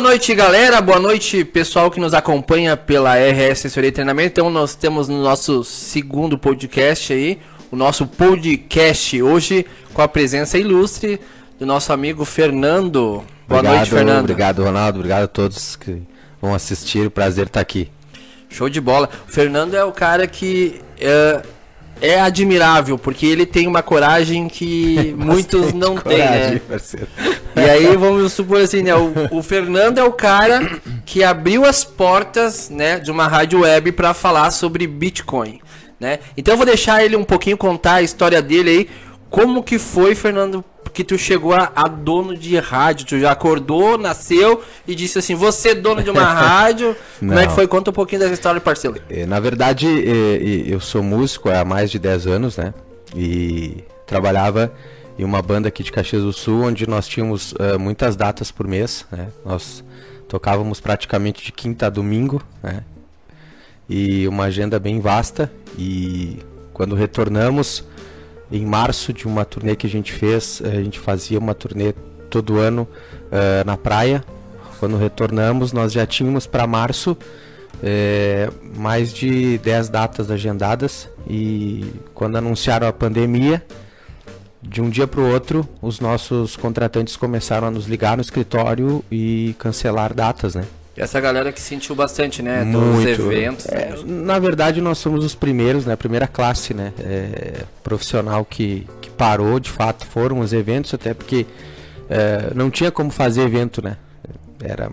Boa noite, galera. Boa noite, pessoal que nos acompanha pela RS Assessoria e Treinamento. Então, nós temos no nosso segundo podcast aí, o nosso podcast hoje com a presença ilustre do nosso amigo Fernando. Boa obrigado, noite, Fernando. Obrigado, Ronaldo. Obrigado a todos que vão assistir. O prazer estar aqui. Show de bola. O Fernando é o cara que é, é admirável, porque ele tem uma coragem que muitos não têm, né? Parceiro. E aí vamos supor assim, né? O, o, Fernando é o cara que abriu as portas, né, de uma rádio web para falar sobre Bitcoin, né? Então eu vou deixar ele um pouquinho contar a história dele aí, como que foi, Fernando, que tu chegou a, a, dono de rádio? Tu já acordou, nasceu e disse assim: Você é dono de uma rádio? Como é que foi? Conta um pouquinho dessa história, parceiro. É, na verdade, é, eu sou músico há mais de 10 anos, né? E trabalhava em uma banda aqui de Caxias do Sul, onde nós tínhamos uh, muitas datas por mês, né? Nós tocávamos praticamente de quinta a domingo, né? E uma agenda bem vasta. E quando retornamos em março de uma turnê que a gente fez, a gente fazia uma turnê todo ano uh, na praia. Quando retornamos, nós já tínhamos para março é, mais de 10 datas agendadas e quando anunciaram a pandemia, de um dia para o outro, os nossos contratantes começaram a nos ligar no escritório e cancelar datas, né? Essa galera que sentiu bastante, né? Muito. Dos eventos. É, né? Na verdade, nós somos os primeiros, né? A primeira classe, né? É, profissional que, que parou, de fato, foram os eventos, até porque é, não tinha como fazer evento, né? Era,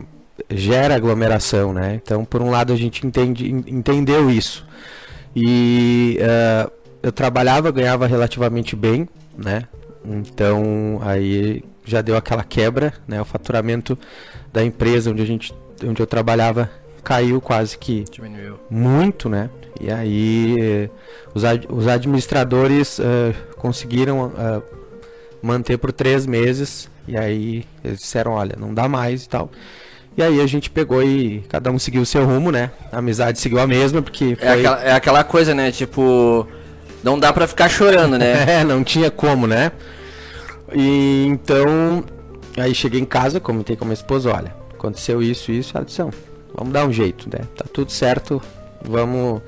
gera aglomeração, né? Então, por um lado, a gente entende, entendeu isso. E uh, eu trabalhava, ganhava relativamente bem, né? Então, aí já deu aquela quebra, né? O faturamento da empresa onde a gente onde eu trabalhava caiu quase que Diminuiu. muito, né? E aí os, ad, os administradores uh, conseguiram uh, manter por três meses e aí eles disseram, olha, não dá mais e tal. E aí a gente pegou e cada um seguiu o seu rumo, né? A amizade seguiu a mesma, porque é foi... É aquela, é aquela coisa, né? Tipo, não dá pra ficar chorando, né? é, não tinha como, né? E então, aí cheguei em casa, comentei com a minha esposa, olha, aconteceu isso, isso, ela disse, vamos dar um jeito, né? Tá tudo certo, vamos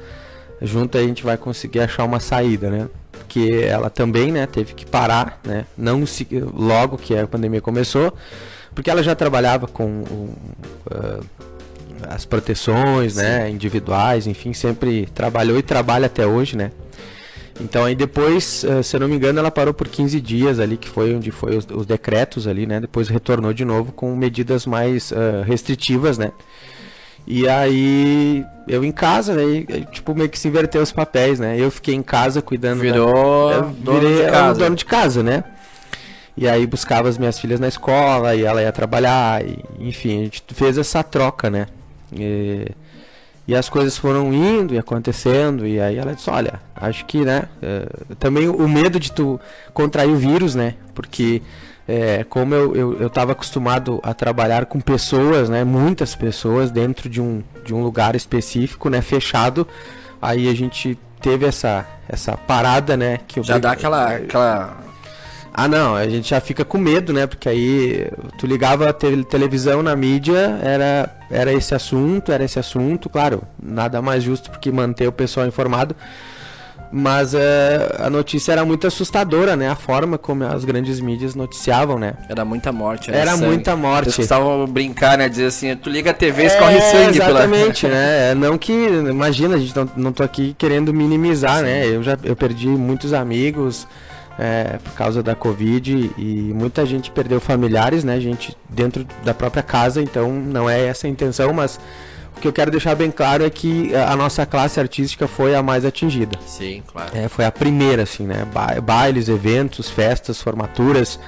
junto a gente vai conseguir achar uma saída, né? Porque ela também, né, teve que parar, né? Não se, logo que a pandemia começou, porque ela já trabalhava com uh, as proteções, né, Sim. né, individuais, enfim, sempre trabalhou e trabalha até hoje, né? Então aí depois, uh, se eu não me engano, ela parou por 15 dias ali, que foi onde foi os, os decretos ali, né? Depois retornou de novo com medidas mais uh, restritivas, né? E aí eu em casa, aí, tipo, meio que se inverteu os papéis, né? Eu fiquei em casa cuidando. Virou da... dono virei de casa. dono de casa, né? E aí buscava as minhas filhas na escola e ela ia trabalhar, e, enfim, a gente fez essa troca, né? E e as coisas foram indo e acontecendo, e aí ela disse, olha, acho que, né, é, também o medo de tu contrair o vírus, né, porque é, como eu, eu, eu tava acostumado a trabalhar com pessoas, né, muitas pessoas dentro de um, de um lugar específico, né, fechado, aí a gente teve essa, essa parada, né, que eu... Já dá aquela, aquela ah, não, a gente já fica com medo, né? Porque aí tu ligava a te televisão na mídia, era, era esse assunto, era esse assunto, claro, nada mais justo porque manter o pessoal informado. Mas é, a notícia era muito assustadora, né? A forma como as grandes mídias noticiavam, né? Era muita morte, né? Era sangue. muita morte. Eles precisavam brincar, né? Dizer assim, tu liga a TV, escorre é, sangue. Exatamente, pela... né? É, não que, imagina, a gente não, não tô aqui querendo minimizar, Sim. né? Eu já eu perdi muitos amigos, é, por causa da Covid e muita gente perdeu familiares, né? Gente dentro da própria casa, então não é essa a intenção, mas o que eu quero deixar bem claro é que a nossa classe artística foi a mais atingida. Sim, claro. É, foi a primeira, assim, né? Ba bailes, eventos, festas, formaturas.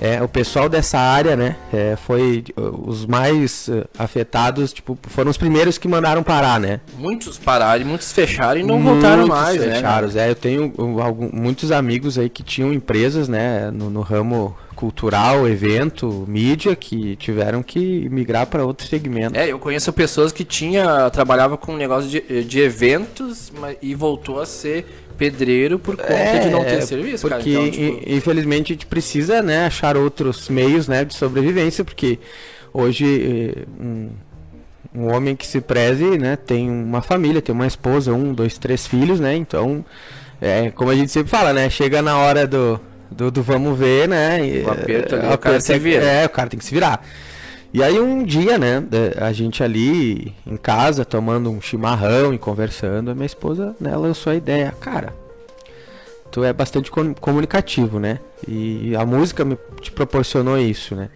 É, o pessoal dessa área, né, é, foi os mais uh, afetados, tipo, foram os primeiros que mandaram parar, né? Muitos pararam, muitos fecharam e não muitos voltaram mais, né, fecharam, né? É, eu tenho algum, muitos amigos aí que tinham empresas, né, no, no ramo cultural, evento, mídia que tiveram que migrar para outro segmento. É, eu conheço pessoas que tinha trabalhava com um negócio de, de eventos e voltou a ser pedreiro por conta é, de não ter serviço, porque cara. Então, tipo... infelizmente a gente precisa, né, achar outros meios, né, de sobrevivência, porque hoje eh, um, um homem que se preze, né, tem uma família, tem uma esposa, um, dois, três filhos, né? Então, é, como a gente sempre fala, né? Chega na hora do, do, do vamos ver, né? E, o aperto ali, o cara se vira. É, o cara tem que se virar. E aí um dia, né, a gente ali em casa tomando um chimarrão e conversando, a minha esposa, né, lançou a ideia, cara, tu é bastante comunicativo, né? E a música me te proporcionou isso, né?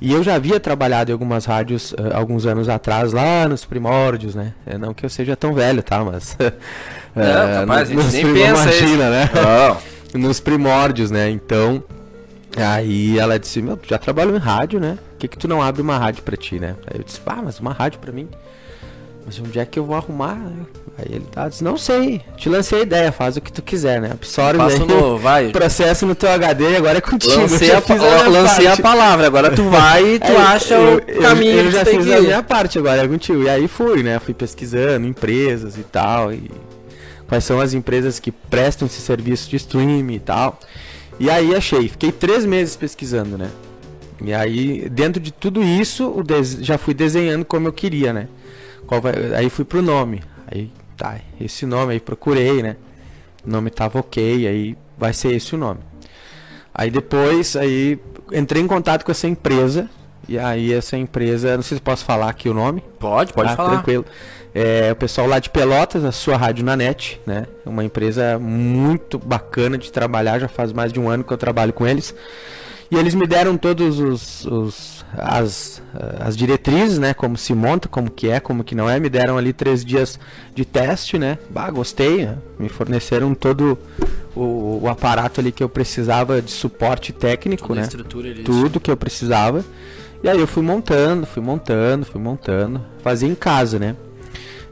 E eu já havia trabalhado em algumas rádios uh, alguns anos atrás, lá nos primórdios, né? É, não que eu seja tão velho, tá? Mas. não, uh, capaz, a gente nem pensa imagina, né? Nos primórdios, né? Então. Aí ela disse: Meu, tu já trabalhou em rádio, né? Por que, que tu não abre uma rádio pra ti, né? Aí eu disse: Ah, mas uma rádio pra mim. Mas onde é que eu vou arrumar? Aí ele tá, disse, não sei, te lancei a ideia, faz o que tu quiser, né? Absorve Faço no, vai. processo no teu HD agora é contigo. Lancei, a, a, lancei a, palavra, agora tu vai e tu é, acha eu, o caminho eu, eu já fiz a minha parte agora é contigo. E aí fui, né? Fui pesquisando empresas e tal, e quais são as empresas que prestam esse serviço de streaming e tal. E aí achei, fiquei três meses pesquisando, né? E aí, dentro de tudo isso, já fui desenhando como eu queria, né? Vai... aí fui pro nome. Aí tá, esse nome aí procurei, né? O nome tava ok, aí vai ser esse o nome. Aí depois, aí entrei em contato com essa empresa, e aí essa empresa, não sei se posso falar aqui o nome. Pode, pode tá, falar. Tranquilo. É o pessoal lá de Pelotas, a sua rádio na net, né? Uma empresa muito bacana de trabalhar, já faz mais de um ano que eu trabalho com eles. E eles me deram todos os, os as, as diretrizes, né? Como se monta, como que é, como que não é. Me deram ali três dias de teste, né? Bah, gostei. Né? Me forneceram todo o, o, aparato ali que eu precisava de suporte técnico, Toda né? Tudo que eu precisava. E aí eu fui montando, fui montando, fui montando. Fazia em casa, né?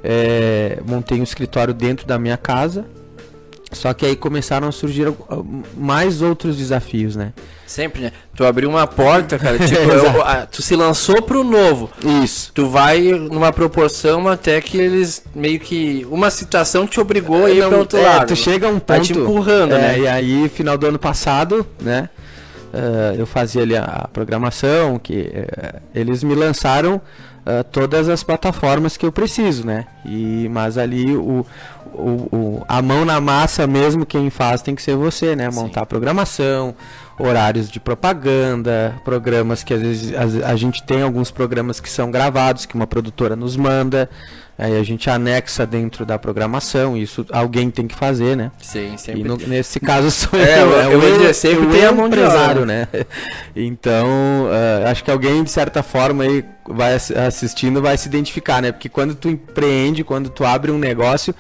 É, montei um escritório dentro da minha casa. Só que aí começaram a surgir mais outros desafios, né? Sempre, né? Tu abriu uma porta, cara, tipo, eu, a, tu se lançou pro novo. Isso. Tu vai numa proporção até que eles meio que. Uma situação te obrigou a ir pro outro é, lado. Tu chega a um ponto. Tá te empurrando, é, né? E aí, final do ano passado, né? Uh, eu fazia ali a programação, que uh, eles me lançaram uh, todas as plataformas que eu preciso, né? E, mas ali o, o, o, a mão na massa mesmo, quem faz tem que ser você, né? Montar Sim. programação, horários de propaganda, programas que às vezes a, a, gente tem alguns programas que são gravados, que uma produtora nos manda, aí a gente anexa dentro da programação, isso alguém tem que fazer, né? Sim, sempre. E no, nesse caso sou é, eu, eu, eu, eu, dizer, sempre eu tem a mão empresário, né? Então, uh, acho que alguém de certa forma aí vai assistindo vai se identificar, né? Porque quando tu empreende, quando tu abre um negócio,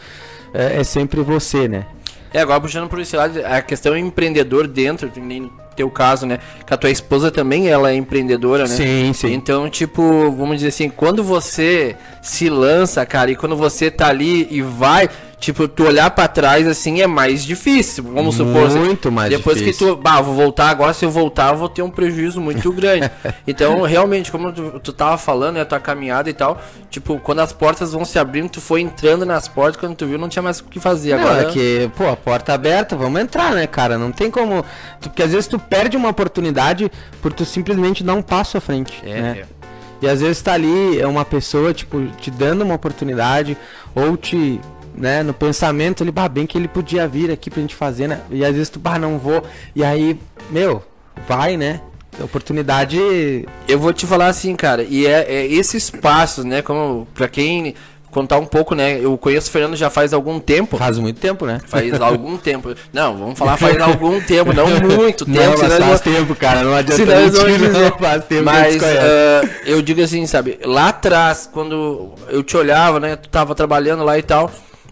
é, é sempre você, né? É, agora puxando por esse lado, a questão é empreendedor dentro, teu caso, né? Que a tua esposa também ela é empreendedora, né? Sim, sim. Então, tipo, vamos dizer assim, quando você se lança, cara, e quando você tá ali e vai, tipo, tu olhar para trás assim é mais difícil. Vamos supor. Assim, muito mais depois difícil. Depois que tu, bah, vou voltar agora, se eu voltar, eu vou ter um prejuízo muito grande. então, realmente, como tu, tu tava falando, né, a tua caminhada e tal, tipo, quando as portas vão se abrindo, tu foi entrando nas portas, quando tu viu, não tinha mais o que fazer não, agora. É que, pô, a porta aberta, vamos entrar, né, cara? Não tem como. Tu, porque às vezes tu perde uma oportunidade por tu simplesmente dar um passo à frente. É, né? é. E às vezes tá ali é uma pessoa, tipo, te dando uma oportunidade, ou te né, no pensamento ele, bah, bem que ele podia vir aqui pra gente fazer, né? E às vezes tu, bah, não vou. E aí, meu, vai, né? Oportunidade. Eu vou te falar assim, cara, e é, é esses passos, né? Como pra quem contar um pouco, né? Eu conheço o Fernando já faz algum tempo. Faz muito tempo, né? Faz algum tempo. Não, vamos falar faz algum tempo, não muito tempo. Não, mas faz vou... tempo, cara. Não adianta senão mentir, não, faz tempo Mas uh, eu digo assim, sabe? Lá atrás, quando eu te olhava, né? Tu tava trabalhando lá e tal.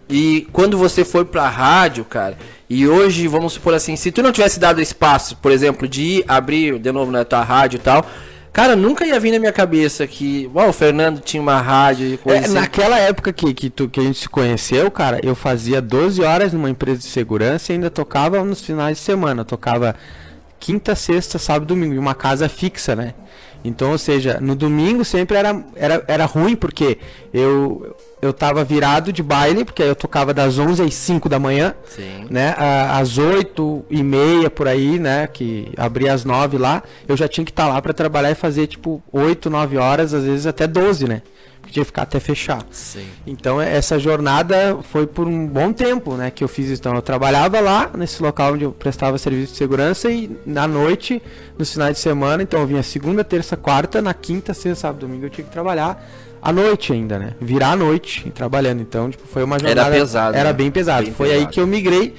E quando você foi pra rádio, cara, e hoje, vamos supor assim, se tu não tivesse dado espaço, por exemplo, de ir abrir de novo na tua rádio e tal, Cara, nunca ia vir na minha cabeça que uau, o Fernando tinha uma rádio e coisa é, assim. Naquela época que, que, tu, que a gente se conheceu, cara, eu fazia 12 horas numa empresa de segurança e ainda tocava nos finais de semana. Eu tocava quinta, sexta, sábado, domingo, em uma casa fixa, né? Então, ou seja, no domingo sempre era, era, era ruim, porque eu, eu tava virado de baile, porque aí eu tocava das 11 às 5 da manhã, Sim. né? Às 8 e meia por aí, né? Que abria às 9 lá, eu já tinha que estar tá lá para trabalhar e fazer tipo 8, 9 horas, às vezes até 12, né? podia ficar até fechar. Sim. Então essa jornada foi por um bom tempo, né, que eu fiz então eu trabalhava lá nesse local onde eu prestava serviço de segurança e na noite, nos finais de semana, então eu vinha segunda, terça, quarta, na quinta, sexta, sábado, domingo eu tinha que trabalhar à noite ainda, né? Virar à noite trabalhando. Então, tipo, foi uma jornada era pesado. Era né? bem pesado. Bem foi pesado. aí que eu migrei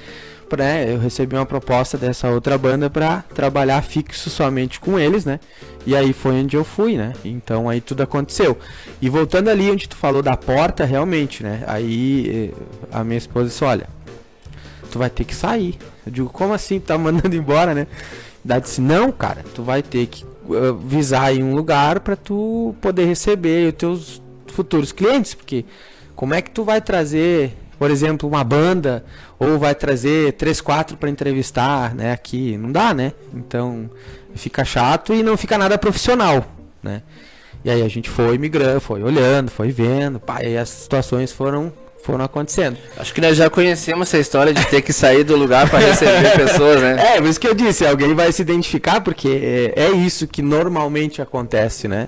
né, eu recebi uma proposta dessa outra banda para trabalhar fixo somente com eles, né? E aí foi onde eu fui, né? Então aí tudo aconteceu. E voltando ali onde tu falou da porta, realmente, né? Aí eh, a minha esposa disse, olha, tu vai ter que sair. Eu digo, como assim? Tá mandando embora, né? Daí disse, não, cara, tu vai ter que visar em um lugar para tu poder receber os teus futuros clientes, porque como é que tu vai trazer por exemplo, uma banda, ou vai trazer três, quatro para entrevistar, né? Aqui não dá, né? Então fica chato e não fica nada profissional, né? E aí a gente foi migrando, foi olhando, foi vendo, pá, e as situações foram foram acontecendo. Acho que nós já conhecemos essa história de ter que sair do lugar para receber pessoas, né? É, por isso que eu disse, alguém vai se identificar, porque é, é isso que normalmente acontece, né?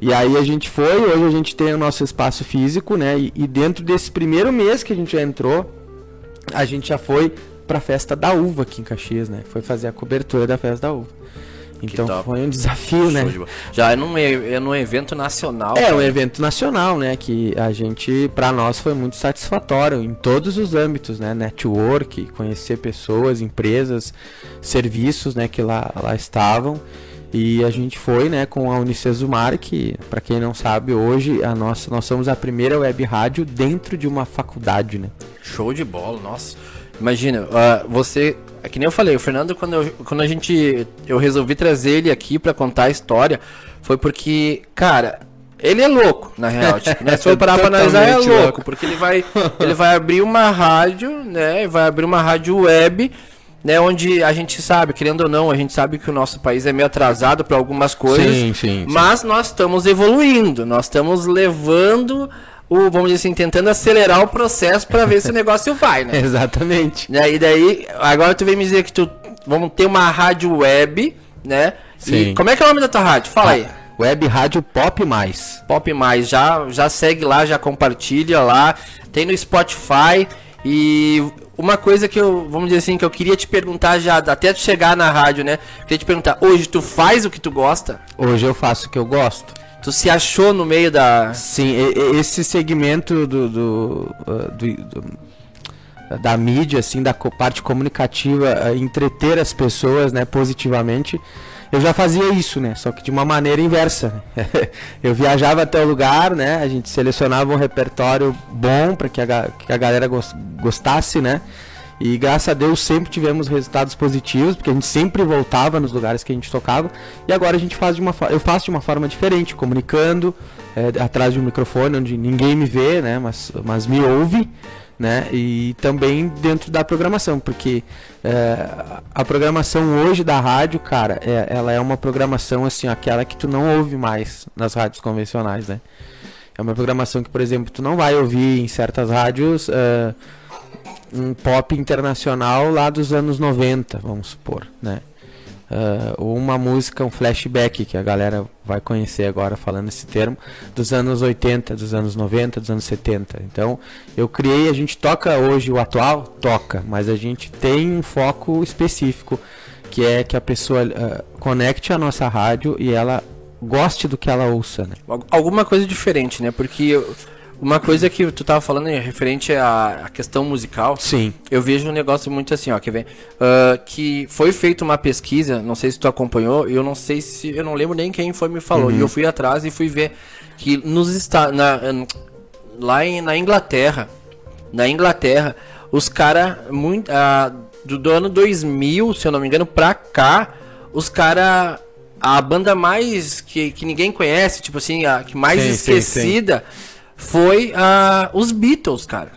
E aí a gente foi, hoje a gente tem o nosso espaço físico, né? E, e dentro desse primeiro mês que a gente já entrou, a gente já foi para a festa da uva aqui em Caxias, né? Foi fazer a cobertura da festa da uva. Então foi um desafio, né? De... Já é num, é num evento nacional. É, cara. um evento nacional, né? Que a gente, para nós, foi muito satisfatório em todos os âmbitos, né? Network, conhecer pessoas, empresas, serviços, né? Que lá, lá estavam. E a gente foi, né, com a Unicesumar, que, para quem não sabe, hoje a nossa, nós somos a primeira web rádio dentro de uma faculdade, né? Show de bola, nossa. Imagina, uh, você, é que nem eu falei, o Fernando, quando, eu, quando a gente, eu resolvi trazer ele aqui para contar a história, foi porque, cara, ele é louco, na real. Tipo, né? Se for parar pra analisar, é louco, louco, porque ele vai, ele vai abrir uma rádio, né? Vai abrir uma rádio web né, onde a gente sabe, querendo ou não, a gente sabe que o nosso país é meio atrasado para algumas coisas, sim, sim, mas sim. nós estamos evoluindo, nós estamos levando o, vamos dizer assim, tentando acelerar o processo para ver se o negócio vai, né? Exatamente. E daí, agora tu vem me dizer que tu vamos ter uma rádio web, né? Sim. E como é que é o nome da tua rádio? Fala ah, aí. Web Rádio Pop Mais. Pop Mais, já já segue lá, já compartilha lá, tem no Spotify e uma coisa que eu, vamos dizer assim, que eu queria te perguntar já, até tu chegar na rádio, né? Queria te perguntar, hoje tu faz o que tu gosta? Hoje eu faço o que eu gosto. Tu se achou no meio da. Sim, esse segmento do, do, uh, do, do da mídia, assim, da parte comunicativa, uh, entreter as pessoas, né, positivamente eu já fazia isso, né? Só que de uma maneira inversa. Né? eu viajava até o lugar, né? A gente selecionava um repertório bom para que, que a galera gostasse, né? E graças a Deus sempre tivemos resultados positivos, porque a gente sempre voltava nos lugares que a gente tocava. E agora a gente faz de uma eu faço de uma forma diferente, comunicando é, atrás de um microfone onde ninguém me vê, né? Mas, mas me ouve né? E também dentro da programação, porque é, a programação hoje da rádio, cara, é, ela é uma programação assim, aquela que tu não ouve mais nas rádios convencionais, né? É uma programação que, por exemplo, tu não vai ouvir em certas rádios é, um pop internacional lá dos anos 90, vamos supor, né? uh, uma música, um flashback que a galera vai conhecer agora falando esse termo, dos anos 80, dos anos 90, dos anos 70. Então, eu criei, a gente toca hoje o atual, toca, mas a gente tem um foco específico, que é que a pessoa uh, conecte a nossa rádio e ela goste do que ela ouça, né? Alguma coisa diferente, né? Porque eu uma coisa que tu tava falando referente à, questão musical. Sim. Eu vejo um negócio muito assim, ó, quer ver? Uh, que foi feita uma pesquisa, não sei se tu acompanhou, eu não sei se. Eu não lembro nem quem foi me falou. Uhum. E eu fui atrás e fui ver que nos Estados. lá em, na Inglaterra. Na Inglaterra, os caras. Uh, do, do ano 2000, se eu não me engano, pra cá, os caras a banda mais que, que ninguém conhece, tipo assim, a que mais sim, esquecida sim, sim foi uh, os Beatles, cara.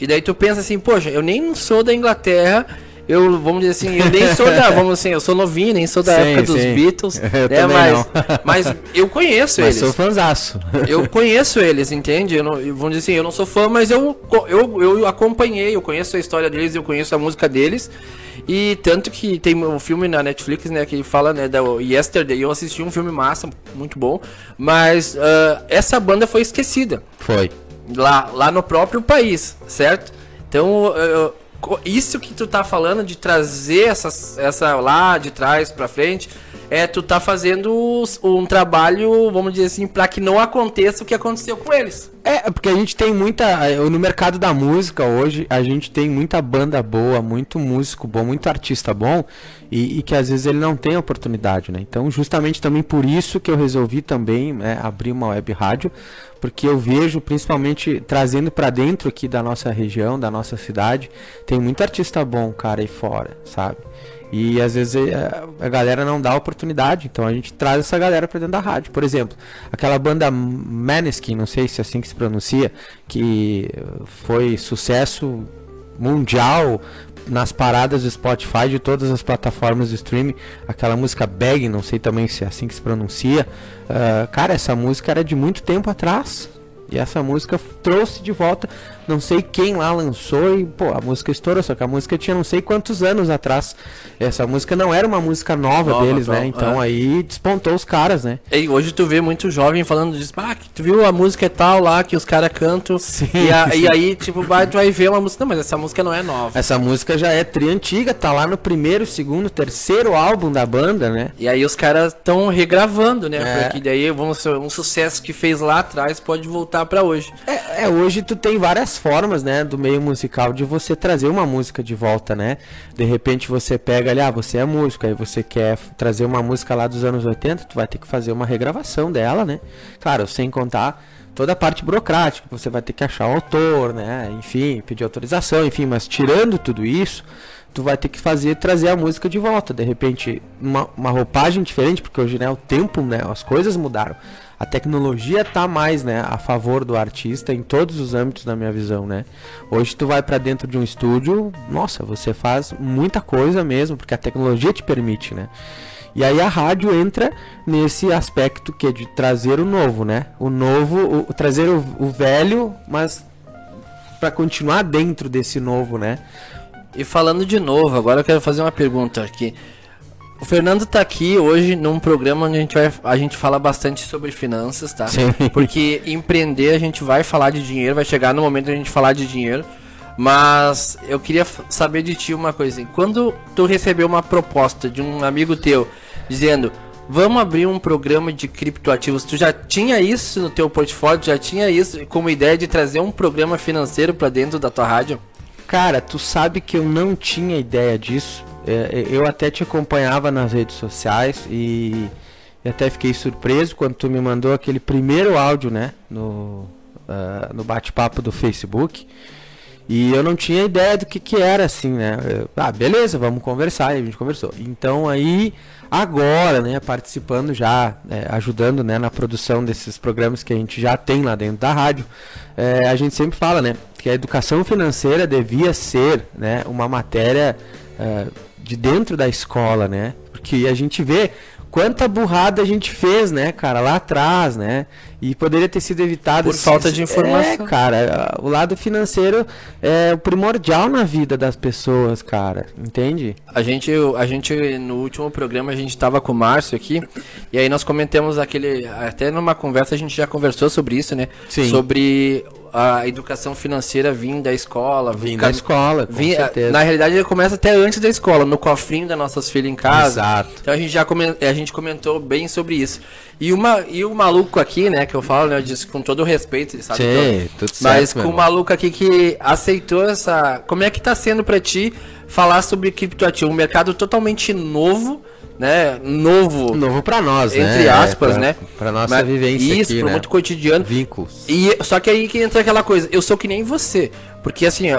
E daí tu pensa assim, poxa, eu nem sou da Inglaterra eu, vamos dizer assim, eu nem sou da, vamos assim, eu sou novinho, nem sou da sim, época dos sim. Beatles, eu né, mas, mas eu conheço mas eles. sou fãzaço. Eu conheço eles, entende? Eu não, vamos dizer assim, eu não sou fã, mas eu, eu, eu acompanhei, eu conheço a história deles, eu conheço a música deles, e tanto que tem um filme na Netflix, né, que fala, né, da Yesterday, eu assisti um filme massa, muito bom, mas uh, essa banda foi esquecida. Foi. Lá, lá no próprio país, certo? Então, uh, isso que tu tá falando de trazer essa, essa lá de trás para frente, é tu tá fazendo um trabalho, vamos dizer assim, para que não aconteça o que aconteceu com eles. É, porque a gente tem muita. No mercado da música hoje, a gente tem muita banda boa, muito músico bom, muito artista bom, e, e que às vezes ele não tem oportunidade, né? Então, justamente também por isso que eu resolvi também é, abrir uma web rádio, porque eu vejo, principalmente trazendo para dentro aqui da nossa região, da nossa cidade, tem muito artista bom, cara, aí fora, sabe? E às vezes é, a galera não dá oportunidade, então a gente traz essa galera para dentro da rádio. Por exemplo, aquela banda Maneskin, não sei se é assim que se pronuncia, que foi sucesso mundial nas paradas do Spotify de todas as plataformas de streaming, aquela música Bag, não sei também se é assim que se pronuncia. Uh, cara, essa música era de muito tempo atrás. E essa música trouxe de volta, não sei quem lá lançou e, pô, a música estourou, só que a música tinha não sei quantos anos atrás. Essa música não era uma música nova, nova deles, né? Então é. aí despontou os caras, né? E hoje tu vê muito jovem falando disso, ah, tu viu a música e tal lá que os caras cantam. Sim, e, a, sim. e, aí, tipo, vai, tu vai ver uma música, não, mas essa música não é nova. Essa música já é tri antiga, tá lá no primeiro, segundo, terceiro álbum da banda, né? E aí os caras estão regravando, né? É. Porque daí vamos, um sucesso que fez lá atrás pode voltar voltar para hoje. É, é, hoje tu tem várias formas, né, do meio musical de você trazer uma música de volta, né? De repente você pega ali, ah, você é músico, aí você quer trazer uma música lá dos anos 80, tu vai ter que fazer uma regravação dela, né? Claro, sem contar toda a parte burocrática, você vai ter que achar o autor, né? Enfim, pedir autorização, enfim, mas tirando tudo isso, tu vai ter que fazer trazer a música de volta, de repente uma, uma roupagem diferente, porque hoje né, o tempo, né, as coisas mudaram a tecnologia tá mais, né, a favor do artista em todos os âmbitos na minha visão, né? Hoje tu vai para dentro de um estúdio, nossa, você faz muita coisa mesmo, porque a tecnologia te permite, né? E aí a rádio entra nesse aspecto que é de trazer o novo, né? O novo, o, trazer o, o velho, mas para continuar dentro desse novo, né? E falando de novo, agora eu quero fazer uma pergunta aqui. O Fernando tá aqui hoje num programa onde a gente, vai, a gente fala bastante sobre finanças, tá? Sim. Porque empreender a gente vai falar de dinheiro, vai chegar no momento da gente falar de dinheiro. Mas eu queria saber de ti uma coisa. Quando tu recebeu uma proposta de um amigo teu dizendo vamos abrir um programa de criptoativos, tu já tinha isso no teu portfólio? Já tinha isso como ideia de trazer um programa financeiro para dentro da tua rádio? Cara, tu sabe que eu não tinha ideia disso eu até te acompanhava nas redes sociais e, e, até fiquei surpreso quando tu me mandou aquele primeiro áudio, né, no, uh, no bate-papo do Facebook. E eu não tinha ideia do que, que era assim, né? Eu, ah, beleza, vamos conversar. E a gente conversou. Então aí, agora, né, participando já, é, ajudando né, na produção desses programas que a gente já tem lá dentro da rádio, é, a gente sempre fala, né, que a educação financeira devia ser, né, uma matéria é, de dentro da escola, né? Porque a gente vê quanta burrada a gente fez, né, cara, lá atrás, né? E poderia ter sido evitado. Por falta de informação. É, cara, o lado financeiro é o primordial na vida das pessoas, cara, entende? A gente, a gente no último programa a gente estava com o Márcio aqui e aí nós comentamos aquele, até numa conversa a gente já conversou sobre isso, né? Sim. Sobre a educação financeira vinda da escola. Vindo da escola, com vim, certeza. Na realidade, ele começa até antes da escola, no cofrinho das nossas filhas em casa. Exato. Então a gente já comentou, a gente comentou bem sobre isso. E, uma, e o maluco aqui, né, que eu falo, né, eu disse com todo o respeito, sabe Sim, tudo certo, Mas com o maluco aqui que aceitou essa... Como é que tá sendo para ti falar sobre criptoativo? Um mercado totalmente novo né, novo. Novo para nós, entre né? Entre aspas, é, pra, né? Para nossa Mas vivência Isso, aqui, né? muito cotidiano. Vínculos. E só que aí que entra aquela coisa, eu sou que nem você. Porque assim, uh,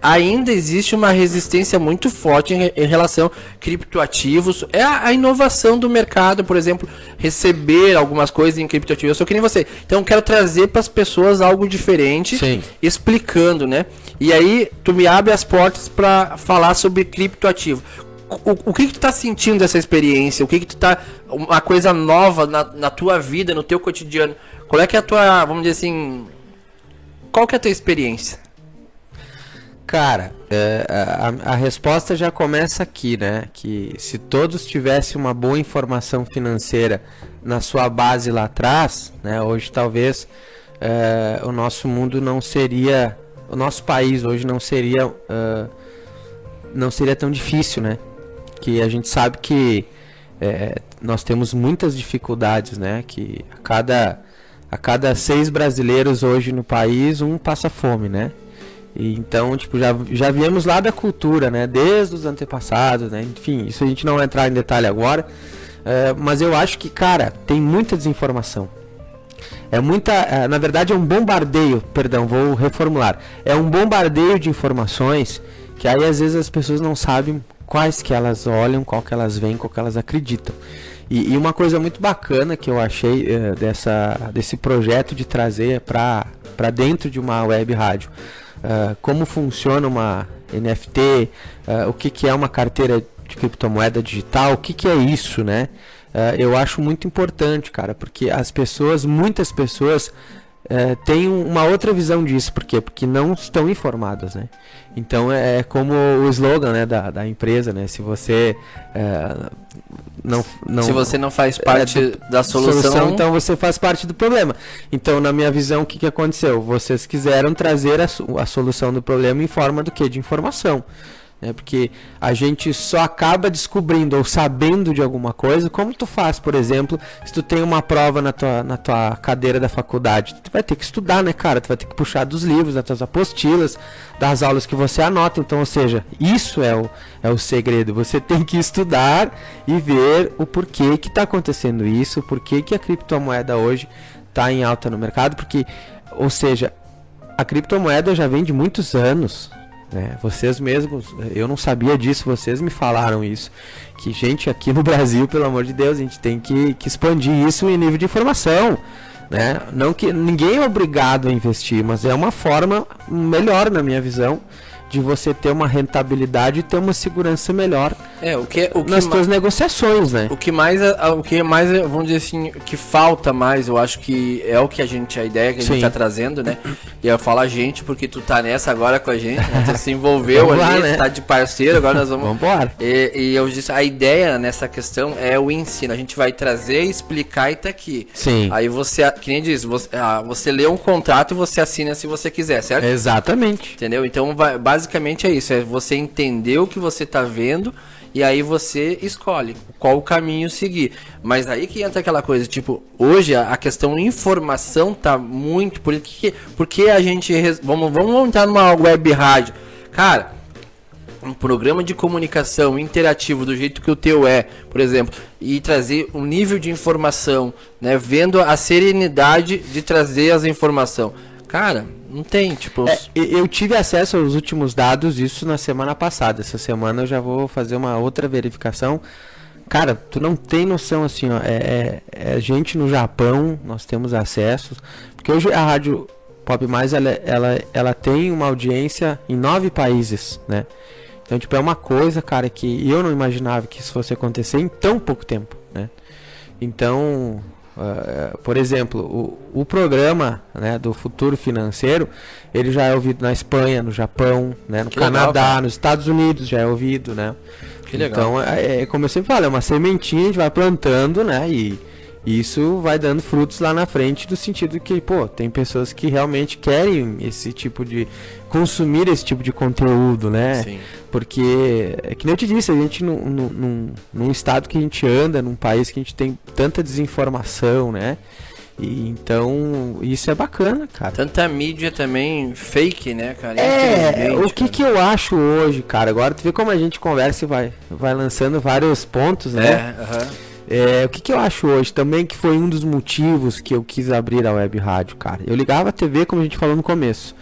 ainda existe uma resistência muito forte em, em relação a criptoativos. É a, a, inovação do mercado, por exemplo, receber algumas coisas em criptoativos. Eu sou que nem você. Então eu quero trazer para as pessoas algo diferente, Sim. explicando, né? E aí tu me abre as portas para falar sobre criptoativo o, o que, que tu tá sentindo dessa experiência? O que, que tu tá. Uma coisa nova na, na tua vida, no teu cotidiano. Qual é que é a tua. Vamos dizer assim. Qual que é a tua experiência? Cara, é, a, a, resposta já começa aqui, né? Que se todos tivessem uma boa informação financeira na sua base lá atrás, né? Hoje talvez é, o nosso mundo não seria, o nosso país hoje não seria, uh, não seria tão difícil, né? Que a gente sabe que é, nós temos muitas dificuldades, né? Que a cada, a cada seis brasileiros hoje no país, um passa fome, né? E, então, tipo, já, já viemos lá da cultura, né? Desde os antepassados, né? Enfim, isso a gente não vai entrar em detalhe agora. É, mas eu acho que, cara, tem muita desinformação. É muita. É, na verdade, é um bombardeio. Perdão, vou reformular. É um bombardeio de informações que aí às vezes as pessoas não sabem quais que elas olham, qual que elas veem, qual que elas acreditam. E, e uma coisa muito bacana que eu achei uh, dessa, desse projeto de trazer para dentro de uma web rádio, uh, como funciona uma NFT, eh, o que, que é uma carteira de criptomoeda digital, o que, que é isso, né? eu acho muito importante, cara, porque as pessoas, muitas pessoas é, tem uma outra visão disso, por quê? Porque não estão informadas, né? Então é, é como o slogan né, da, da empresa, né? Se você é, não, não... Se você não faz parte é, da solução... solução... Então você faz parte do problema. Então, na minha visão, o que, que aconteceu? Vocês quiseram trazer a, a solução do problema em forma do que? De informação. É porque a gente só acaba descobrindo ou sabendo de alguma coisa, como tu faz, por exemplo, se tu tem uma prova na tua, na tua cadeira da faculdade, tu vai ter que estudar, né, cara? Tu vai ter que puxar dos livros, das tuas apostilas, das aulas que você anota. Então, ou seja, isso é o, é o segredo. Você tem que estudar e ver o porquê que está acontecendo isso, porquê que a criptomoeda hoje está em alta no mercado, porque, ou seja, a criptomoeda já vem de muitos anos né? Vocês mesmos, eu não sabia disso, vocês me falaram isso. Que, gente, aqui no Brasil, pelo amor de Deus, a gente tem que, que expandir isso em nível de informação. Né? Não que ninguém é obrigado a investir, mas é uma forma melhor, na minha visão, de você ter uma rentabilidade e ter uma segurança melhor é, o que, o que nas suas negociações, né? O que mais, o que mais, vamos dizer assim, que falta mais, eu acho que é o que a gente, a ideia que a Sim. gente tá trazendo, né? E eu falo a gente, porque tu tá nessa agora com a gente, né? tu se envolveu ali, lá, né? tá de parceiro, agora nós vamos... vamos embora. E, e, eu disse, a ideia nessa questão é o ensino, a gente vai trazer, explicar e tá aqui. Sim. Aí você, que nem diz, você, você lê um contrato e você assina se você quiser, certo? Exatamente. Entendeu? Então, vai, basicamente é isso, é você entender o que você tá vendo e aí você escolhe qual o caminho seguir. Mas aí que entra aquela coisa, tipo, hoje a, questão informação tá muito. Por que, porque a gente. Vamos, vamos entrar numa web rádio. Cara, um programa de comunicação interativo do jeito que o teu é, por exemplo, e trazer um nível de informação, né, vendo a serenidade de trazer as informações. Cara, não tem, tipo. É, eu tive acesso aos últimos dados, isso na semana passada. Essa semana eu já vou fazer uma outra verificação. Cara, tu não tem noção assim, ó. É, é, é gente no Japão, nós temos acesso. Porque hoje a rádio Pop Mais ela, ela, ela tem uma audiência em nove países, né? Então, tipo, é uma coisa, cara, que eu não imaginava que isso fosse acontecer em tão pouco tempo, né? Então, Uh, por exemplo, o, o programa né, do futuro financeiro, ele já é ouvido na Espanha, no Japão, né, no que Canadá, legal, nos Estados Unidos já é ouvido, né? Que legal. Então, é, é, como eu sempre falo, é uma sementinha, a gente vai plantando, né? E, isso vai dando frutos lá na frente, do sentido que, pô, tem pessoas que realmente querem esse tipo de. consumir esse tipo de conteúdo, né? Sim. Porque, é que nem eu te disse, a gente num, num, num estado que a gente anda, num país que a gente tem tanta desinformação, né? E, então, isso é bacana, cara. Tanta mídia também fake, né, cara? É, o que cara. que eu acho hoje, cara? Agora tu vê como a gente conversa e vai, vai lançando vários pontos, né? É, uh -huh. É, o que que eu acho hoje também que foi um dos motivos que eu quis abrir a web rádio, cara. Eu ligava a TV, como a gente falou no começo.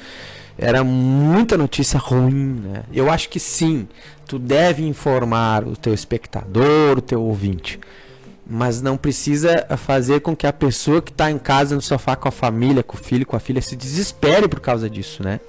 Era muita notícia ruim, né? Eu acho que sim, tu deve informar o teu espectador, o teu ouvinte mas não precisa fazer com que a pessoa que está em casa no sofá com a família, com o filho, com a filha se desespere por causa disso, né?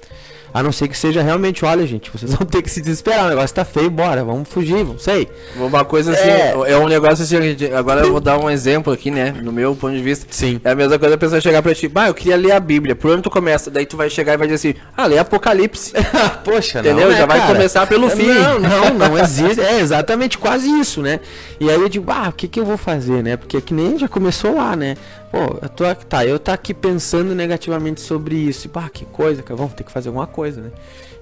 A não ser que seja realmente, olha, gente, vocês vão ter que se desesperar, o negócio tá feio, bora, vamos fugir, vamos sei. Uma coisa assim, é, é um negócio assim, agora eu vou dar um exemplo aqui, né, no meu ponto de vista. Sim. É a mesma coisa a pessoa chegar pra ti, bah, eu queria ler a Bíblia, por onde tu começa? Daí tu vai chegar e vai dizer assim, ah, lê Apocalipse. Poxa, Entendeu? Não, né, Já vai cara? começar pelo fim. Não, não, não existe, é exatamente quase isso, né? E aí eu digo, ah, o que que eu vou fazer, né? Porque que nem já começou lá, né? Pô, eu tô aqui, tá, eu tá aqui pensando negativamente sobre isso. E, pá, que coisa, cara, vamos ter que fazer alguma coisa, né?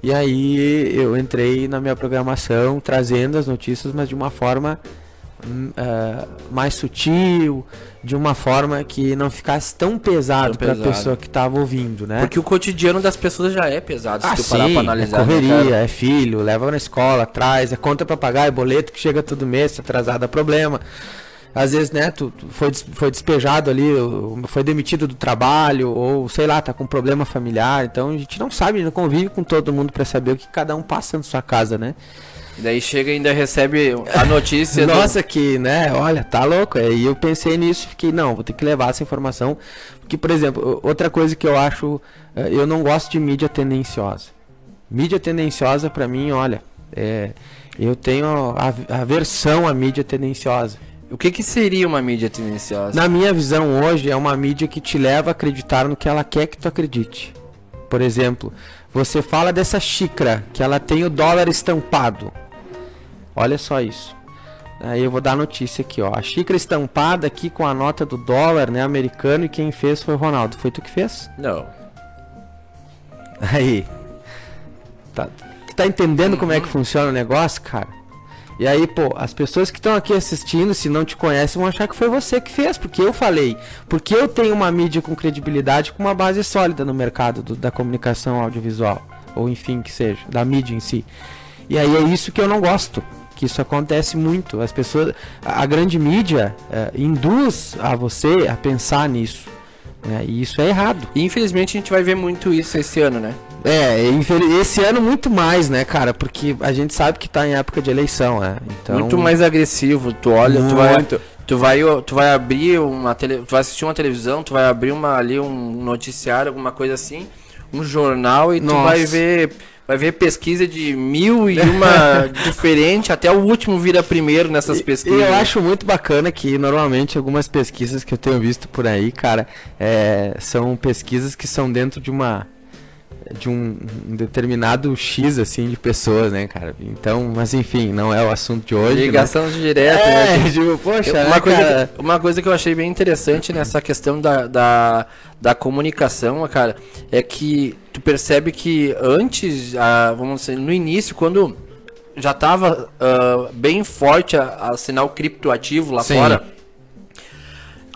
E aí eu entrei na minha programação trazendo as notícias, mas de uma forma uh, mais sutil, de uma forma que não ficasse tão pesado para a pessoa que estava ouvindo, né? Porque o cotidiano das pessoas já é pesado, ah, se tu parar para analisar. É correria, né, é filho, leva na escola, traz, é conta para pagar, é boleto que chega todo mês, tá atrasado é problema às vezes, né, tu, tu, foi, foi despejado ali, foi demitido do trabalho, ou sei lá, tá com problema familiar. Então a gente não sabe, não convive com todo mundo para saber o que cada um passa na sua casa, né? E daí chega e ainda recebe a notícia. Nossa, do... que, né? Olha, tá louco. E eu pensei nisso fiquei, não, vou ter que levar essa informação. Porque, por exemplo, outra coisa que eu acho, eh, eu não gosto de mídia tendenciosa. Mídia tendenciosa, para mim, olha, é, eu tenho aversão à mídia tendenciosa. O que, que seria uma mídia tendenciosa? Na minha visão hoje é uma mídia que te leva a acreditar no que ela quer que tu acredite. Por exemplo, você fala dessa xícara que ela tem o dólar estampado. Olha só isso. Aí eu vou dar a notícia aqui, ó. A xícara estampada aqui com a nota do dólar, né, americano e quem fez foi o Ronaldo. Foi tu que fez? Não. Aí. Tá, tá entendendo como é que funciona o negócio, cara? E aí, pô, as pessoas que estão aqui assistindo, se não te conhecem, vão achar que foi você que fez, porque eu falei. Porque eu tenho uma mídia com credibilidade, com uma base sólida no mercado do, da comunicação audiovisual. Ou enfim, que seja, da mídia em si. E aí é isso que eu não gosto. Que isso acontece muito. As pessoas. A grande mídia é, induz a você a pensar nisso. Né? E isso é errado. E infelizmente a gente vai ver muito isso esse ano, né? É, esse ano muito mais, né, cara? Porque a gente sabe que tá em época de eleição, né? Então... Muito mais agressivo. Tu olha, muito. tu vai. Tu vai, tu vai abrir uma tele, tu vai assistir uma televisão, tu vai abrir uma ali um noticiário, alguma coisa assim, um jornal e Nossa. tu vai ver vai ver pesquisa de mil e uma diferente, até o último vira primeiro nessas pesquisas. E eu acho muito bacana que normalmente algumas pesquisas que eu tenho visto por aí, cara, é, são pesquisas que são dentro de uma de um, um, determinado X assim de pessoas, né, cara? Então, mas enfim, não é o assunto de hoje. Né? Ligação direta, é, né? Tipo, poxa, uma, né, coisa que, uma coisa que eu achei bem interessante nessa questão da, da, da comunicação, cara, é que tu percebe que antes, a, vamos dizer, no início, quando já estava uh, bem forte a, a sinal criptoativo lá Sim. fora,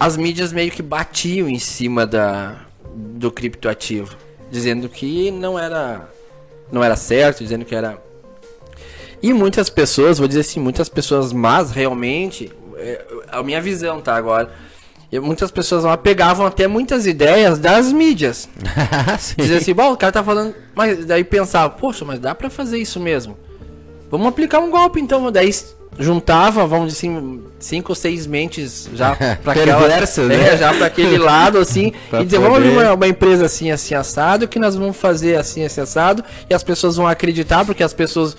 as mídias meio que batiam em cima da, do criptoativo dizendo que não era não era certo, dizendo que era e muitas pessoas, vou dizer assim, muitas pessoas mas realmente, é, a minha visão, tá agora. Muitas pessoas lá pegavam até muitas ideias das mídias. Dizer assim, bom, o cara tá falando, mas daí pensava, poxa, mas dá para fazer isso mesmo. Vamos aplicar um golpe então, daí juntava, vamos dizer assim, cinco ou seis mentes já para aquela, né? é, já para aquele lado assim e dizer, vamos abrir uma, uma, empresa assim assim assado que nós vamos fazer assim assim assado e as pessoas vão acreditar porque as pessoas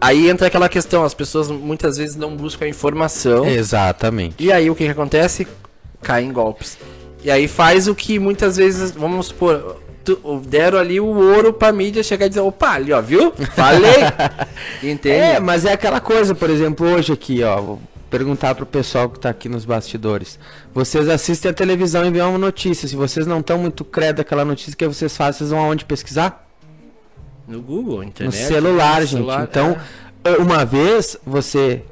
aí entra aquela questão, as pessoas muitas vezes não buscam informação. Exatamente. E aí o que, que acontece? Cai em golpes. E aí faz o que muitas vezes, vamos supor, deram ali o ouro pra mídia chegar e dizer, opa, ali, ó, viu? Falei! Entende? É, mas é aquela coisa, por exemplo, hoje aqui, ó, vou perguntar pro pessoal que tá aqui nos bastidores. Vocês assistem a televisão e veem uma notícia. Se vocês não estão muito credo daquela notícia que vocês fazem, vocês vão aonde pesquisar? No Google, internet. No celular, no gente. Celular, então, é. uma vez você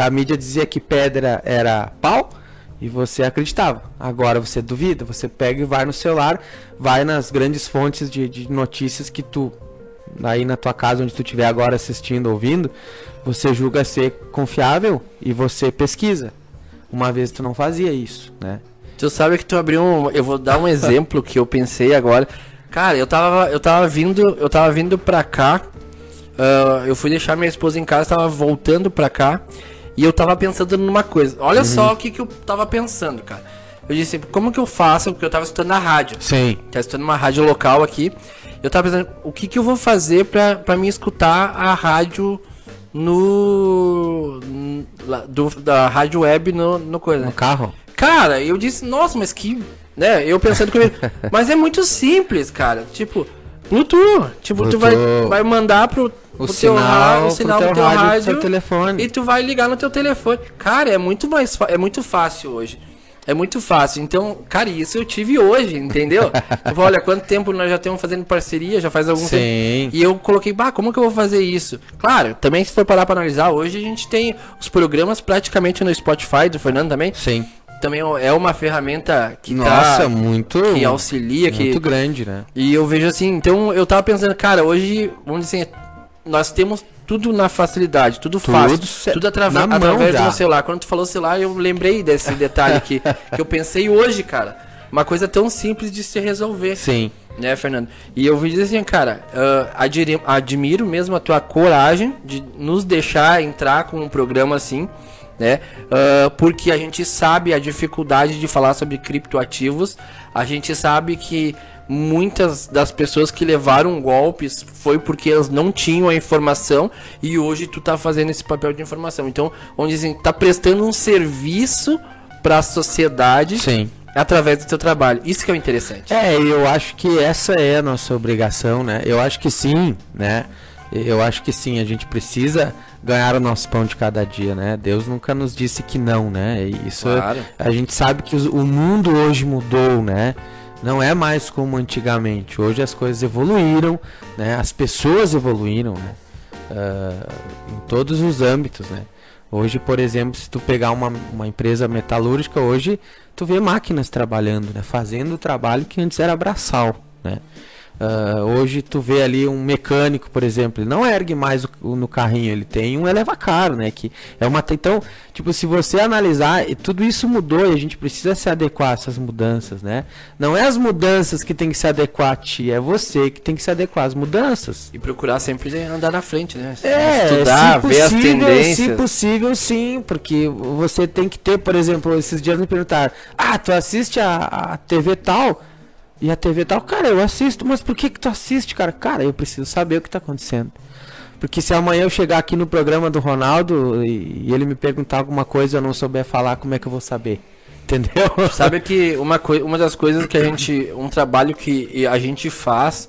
a mídia dizia que pedra era pau E você acreditava. Agora você duvida, você pega e vai no celular, vai nas grandes fontes de, de notícias que tu, aí na tua casa onde tu estiver agora assistindo, ouvindo, você julga ser confiável e você pesquisa. Uma vez tu não fazia isso, né? Tu sabe que tu abriu um. Eu vou dar um exemplo que eu pensei agora. Cara, eu tava, eu tava vindo, eu tava vindo pra cá. Uh, eu fui deixar minha esposa em casa, tava voltando pra cá. E eu tava pensando numa coisa. Olha uhum. só o que, que eu tava pensando, cara. Eu disse, como que eu faço? Porque eu tava escutando na rádio. Sim. Tava escutando uma rádio local aqui. Eu tava pensando, o que que eu vou fazer pra, pra me escutar a rádio no. Do, da rádio web no, no coisa. No carro? Cara, eu disse, nossa, mas que. Né? Eu pensando comigo. mas é muito simples, cara. Tipo, Bluetooth. Tipo, Bluetooth. tu vai, vai mandar pro, o pro sinal, teu, rádio, o sinal pro teu, rádio, rádio telefone. E tu vai ligar no teu telefone. Cara, é muito mais é muito fácil hoje. É muito fácil. Então, cara, isso eu tive hoje, entendeu? eu olha, quanto tempo nós já estamos fazendo parceria, já faz algum Sim. tempo. E eu coloquei, bah, como que eu vou fazer isso? Claro, também se for parar para analisar, hoje a gente tem os programas praticamente no Spotify do Fernando também. Sim também é uma ferramenta que Nossa, tá, muito que auxilia muito que muito grande, né? E eu vejo assim, então eu tava pensando, cara, hoje, vamos dizer, assim, nós temos tudo na facilidade, tudo, tudo fácil, tudo através, através do celular. Quando tu falou celular, eu lembrei desse detalhe aqui, que eu pensei hoje, cara. Uma coisa tão simples de se resolver. Sim. Né, Fernando? E eu vi assim, cara, uh, admiro, admiro mesmo a tua coragem de nos deixar entrar com um programa assim, né? Uh, porque a gente sabe a dificuldade de falar sobre criptoativos, a gente sabe que muitas das pessoas que levaram golpes foi porque elas não tinham a informação e hoje tu tá fazendo esse papel de informação. Então, onde dizem, tá prestando um serviço para a sociedade. Sim. Através do teu trabalho. Isso que é o interessante. É, eu acho que essa é a nossa obrigação, né? Eu acho que sim, né? Eu acho que sim, a gente precisa ganhar o nosso pão de cada dia, né? Deus nunca nos disse que não, né? Isso claro. a gente sabe que o mundo hoje mudou, né? Não é mais como antigamente. Hoje as coisas evoluíram, né? As pessoas evoluíram, né? Uh, em todos os âmbitos, né? Hoje, por exemplo, se tu pegar uma, uma empresa metalúrgica, hoje tu vê máquinas trabalhando, né? Fazendo o trabalho que antes era braçal, né? Uh, hoje tu vê ali um mecânico, por exemplo, ele não ergue mais o, o, no carrinho, ele tem um eleva caro, né? Que é uma então, tipo, se você analisar, tudo isso mudou e a gente precisa se adequar a essas mudanças, né? Não é as mudanças que tem que se adequar a ti, é você que tem que se adequar às mudanças. E procurar sempre andar na frente, né? É, Estudar, possível, ver as tendências. Se possível, sim, porque você tem que ter, por exemplo, esses dias me perguntaram: "Ah, tu assiste a, a TV tal?" E a TV tal, cara, eu assisto, mas por que que tu assiste, cara? Cara, eu preciso saber o que tá acontecendo. Porque se amanhã eu chegar aqui no programa do Ronaldo e, e ele me perguntar alguma coisa e eu não souber falar, como é que eu vou saber? Entendeu? Sabe que uma, uma das coisas que a gente. Um trabalho que a gente faz,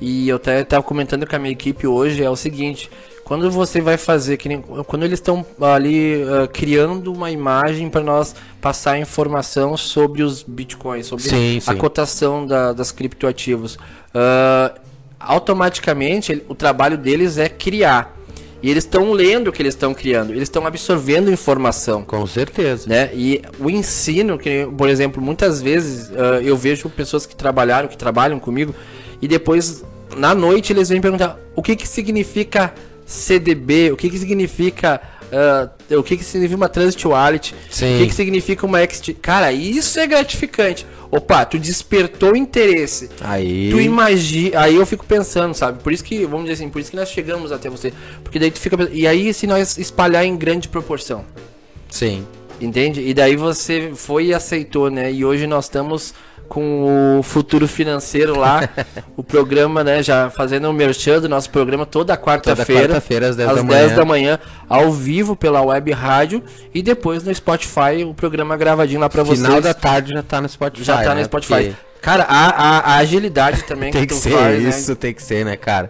e eu até estava comentando com a minha equipe hoje, é o seguinte. Quando você vai fazer, que nem, quando eles estão ali uh, criando uma imagem para nós passar informação sobre os bitcoins, sobre sim, a sim. cotação da, das criptoativos, uh, automaticamente o trabalho deles é criar. E eles estão lendo o que eles estão criando, eles estão absorvendo informação. Com certeza. Né? E o ensino, que, por exemplo, muitas vezes uh, eu vejo pessoas que trabalharam, que trabalham comigo, e depois, na noite, eles vêm perguntar o que, que significa CDB, o que, que significa. Uh, o que, que significa uma Transit Wallet, Sim. o que, que significa uma Ext. Cara, isso é gratificante. Opa, tu despertou interesse. Aí. Tu imagina. Aí eu fico pensando, sabe? Por isso que, vamos dizer assim, por isso que nós chegamos até você. Porque daí tu fica. E aí, se nós espalhar em grande proporção. Sim. Entende? E daí você foi e aceitou, né? E hoje nós estamos com o futuro financeiro lá, o programa, né, já fazendo um merchan do nosso programa toda quarta-feira, quarta-feira às 10 às da 10 manhã. da manhã, ao vivo pela web rádio e depois no Spotify, o programa gravadinho lá para vocês. Final da tarde já tá no Spotify. Já tá né? no Spotify. Porque... Cara, a, a, a, agilidade também tem que, que ser faz, né? isso, né? tem que ser, né, cara?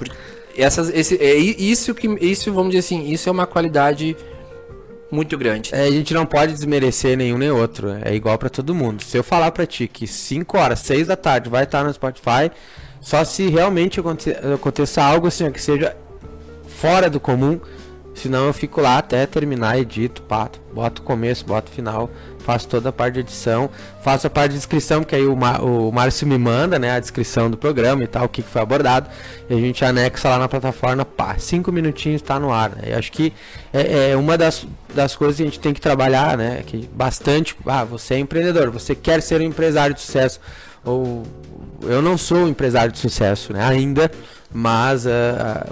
Essas, esse, é isso que isso, vamos dizer assim, isso é uma qualidade muito grande. É, a gente não pode desmerecer nenhum nem outro. É igual para todo mundo. Se eu falar para ti que 5 horas, 6 da tarde vai estar no Spotify, só se realmente aconteça algo assim, que seja fora do comum, Senão eu fico lá até terminar, edito, pato, boto o começo, boto o final, faço toda a parte de edição, faço a parte de descrição, que aí o, o Márcio me manda, né, a descrição do programa e tal, o que, que foi abordado, e a gente anexa lá na plataforma, pá, cinco minutinhos está no ar, né? Eu acho que é, é, uma das, das coisas que a gente tem que trabalhar, né, que bastante, ah, você é empreendedor, você quer ser um empresário de sucesso, ou eu não sou um empresário de sucesso, né, ainda, mas uh,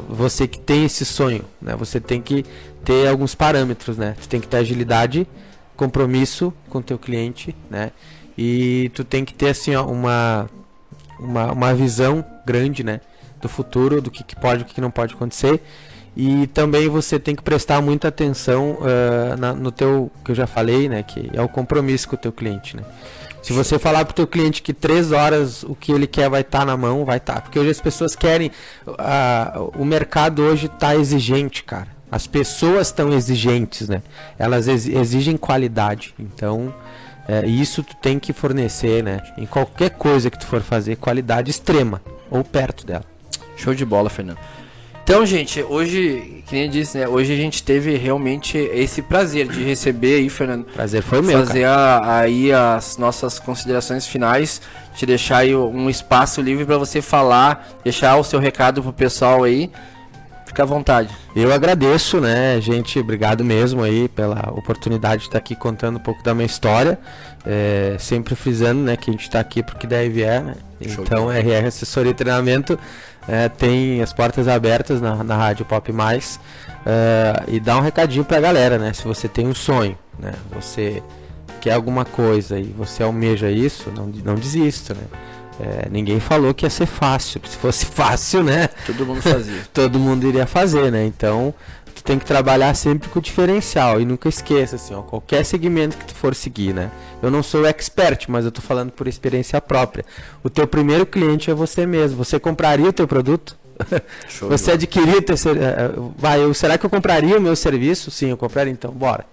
você que tem esse sonho, né? Você tem que ter alguns parâmetros, né? Você tem que ter agilidade, compromisso com o teu cliente, né? E tu tem que ter assim ó, uma, uma uma visão grande, né? Do futuro, do que, que pode, o que, que não pode acontecer. E também você tem que prestar muita atenção uh, na, no teu, que eu já falei, né? Que é o compromisso com o teu cliente, né? Se você falar pro teu cliente que três horas o que ele quer vai estar tá na mão, vai estar. Tá. Porque hoje as pessoas querem. Uh, o mercado hoje está exigente, cara. As pessoas estão exigentes, né? Elas exigem qualidade. Então, é, isso tu tem que fornecer, né? Em qualquer coisa que tu for fazer, qualidade extrema ou perto dela. Show de bola, Fernando. Então, gente, hoje, que nem eu disse, né? Hoje a gente teve realmente esse prazer de receber aí, Fernando. Prazer foi meu. Fazer a, aí as nossas considerações finais, te deixar aí um espaço livre para você falar, deixar o seu recado pro pessoal aí. Fica à vontade. Eu agradeço, né, gente? Obrigado mesmo aí pela oportunidade de estar aqui contando um pouco da minha história. É, sempre frisando, né, que a gente está aqui porque deve é, né? Então, RR Assessoria e Treinamento é, tem as portas abertas na, na Rádio Pop Mais. É, e dá um recadinho pra galera, né? Se você tem um sonho, né? Você quer alguma coisa e você almeja isso, não, não desista, né? É, ninguém falou que ia ser fácil. Se fosse fácil, né? Todo mundo fazia. Todo mundo iria fazer, né? Então, tu tem que trabalhar sempre com o diferencial e nunca esqueça assim, ó, qualquer segmento que tu for seguir, né? Eu não sou expert, mas eu tô falando por experiência própria. O teu primeiro cliente é você mesmo. Você compraria o teu produto? Show você adquirir o teu eh, eh, vai, eu, será que eu compraria o meu serviço? Sim, eu compraria, então bora.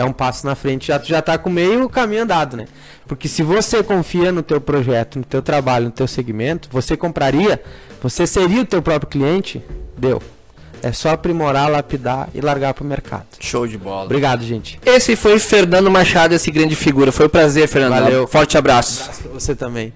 É um passo na frente, já já tá com meio caminho andado, né? Porque se você confia no teu projeto, no teu trabalho, no teu segmento, você compraria, você seria o teu próprio cliente? Deu. É só aprimorar, lapidar e largar pro mercado. Show de bola. Obrigado, gente. Esse foi Fernando Machado, esse grande figura. Foi um prazer, Fernando. Valeu. Forte abraço. Um abraço pra você também.